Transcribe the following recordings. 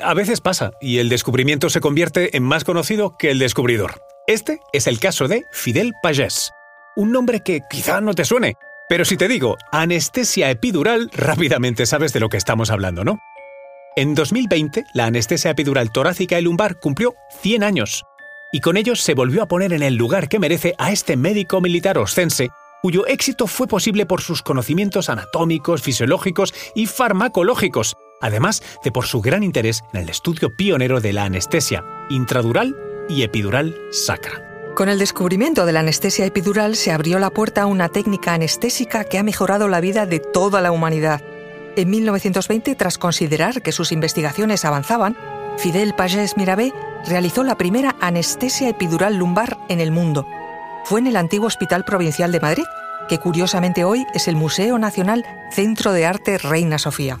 A veces pasa, y el descubrimiento se convierte en más conocido que el descubridor. Este es el caso de Fidel Pagés, un nombre que quizá no te suene, pero si te digo anestesia epidural, rápidamente sabes de lo que estamos hablando, ¿no? En 2020, la anestesia epidural torácica y lumbar cumplió 100 años, y con ello se volvió a poner en el lugar que merece a este médico militar oscense, cuyo éxito fue posible por sus conocimientos anatómicos, fisiológicos y farmacológicos, además de por su gran interés en el estudio pionero de la anestesia intradural y epidural sacra. Con el descubrimiento de la anestesia epidural se abrió la puerta a una técnica anestésica que ha mejorado la vida de toda la humanidad. En 1920, tras considerar que sus investigaciones avanzaban, Fidel Pagés Mirabé realizó la primera anestesia epidural lumbar en el mundo. Fue en el antiguo Hospital Provincial de Madrid, que curiosamente hoy es el Museo Nacional Centro de Arte Reina Sofía.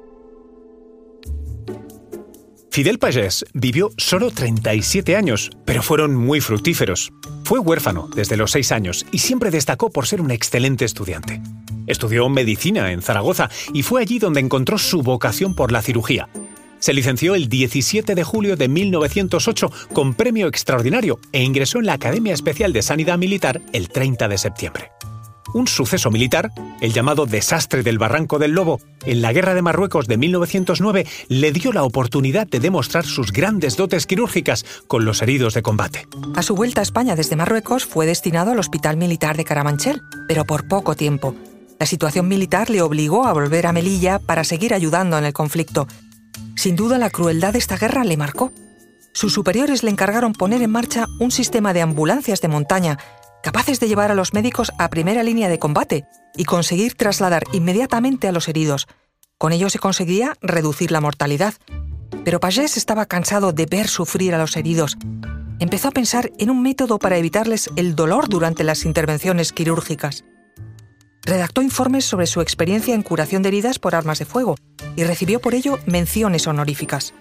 Fidel Pagés vivió solo 37 años, pero fueron muy fructíferos. Fue huérfano desde los 6 años y siempre destacó por ser un excelente estudiante. Estudió medicina en Zaragoza y fue allí donde encontró su vocación por la cirugía. Se licenció el 17 de julio de 1908 con premio extraordinario e ingresó en la Academia Especial de Sanidad Militar el 30 de septiembre un suceso militar, el llamado desastre del Barranco del Lobo, en la Guerra de Marruecos de 1909, le dio la oportunidad de demostrar sus grandes dotes quirúrgicas con los heridos de combate. A su vuelta a España desde Marruecos fue destinado al Hospital Militar de Carabanchel, pero por poco tiempo. La situación militar le obligó a volver a Melilla para seguir ayudando en el conflicto. Sin duda la crueldad de esta guerra le marcó. Sus superiores le encargaron poner en marcha un sistema de ambulancias de montaña capaces de llevar a los médicos a primera línea de combate y conseguir trasladar inmediatamente a los heridos. Con ello se conseguía reducir la mortalidad. Pero Pagés estaba cansado de ver sufrir a los heridos. Empezó a pensar en un método para evitarles el dolor durante las intervenciones quirúrgicas. Redactó informes sobre su experiencia en curación de heridas por armas de fuego y recibió por ello menciones honoríficas.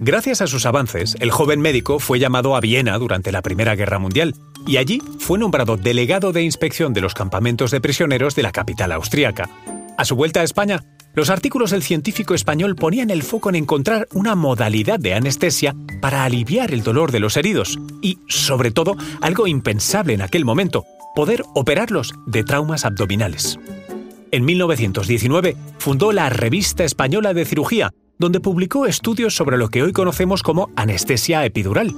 Gracias a sus avances, el joven médico fue llamado a Viena durante la Primera Guerra Mundial y allí fue nombrado delegado de inspección de los campamentos de prisioneros de la capital austríaca. A su vuelta a España, los artículos del científico español ponían el foco en encontrar una modalidad de anestesia para aliviar el dolor de los heridos y, sobre todo, algo impensable en aquel momento, poder operarlos de traumas abdominales. En 1919 fundó la Revista Española de Cirugía, donde publicó estudios sobre lo que hoy conocemos como anestesia epidural.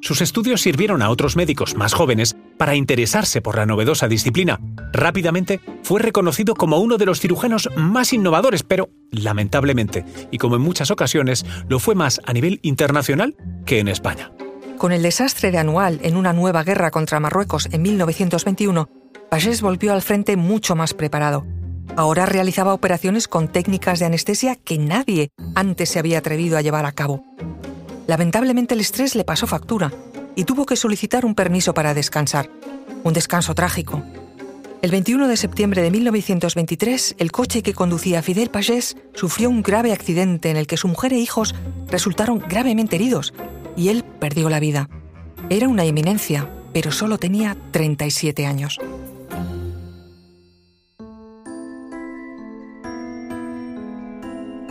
Sus estudios sirvieron a otros médicos más jóvenes para interesarse por la novedosa disciplina. Rápidamente fue reconocido como uno de los cirujanos más innovadores, pero lamentablemente, y como en muchas ocasiones, lo fue más a nivel internacional que en España. Con el desastre de Anual en una nueva guerra contra Marruecos en 1921, Pagés volvió al frente mucho más preparado. Ahora realizaba operaciones con técnicas de anestesia que nadie antes se había atrevido a llevar a cabo. Lamentablemente el estrés le pasó factura y tuvo que solicitar un permiso para descansar. Un descanso trágico. El 21 de septiembre de 1923, el coche que conducía Fidel Pagés sufrió un grave accidente en el que su mujer e hijos resultaron gravemente heridos y él perdió la vida. Era una eminencia, pero solo tenía 37 años.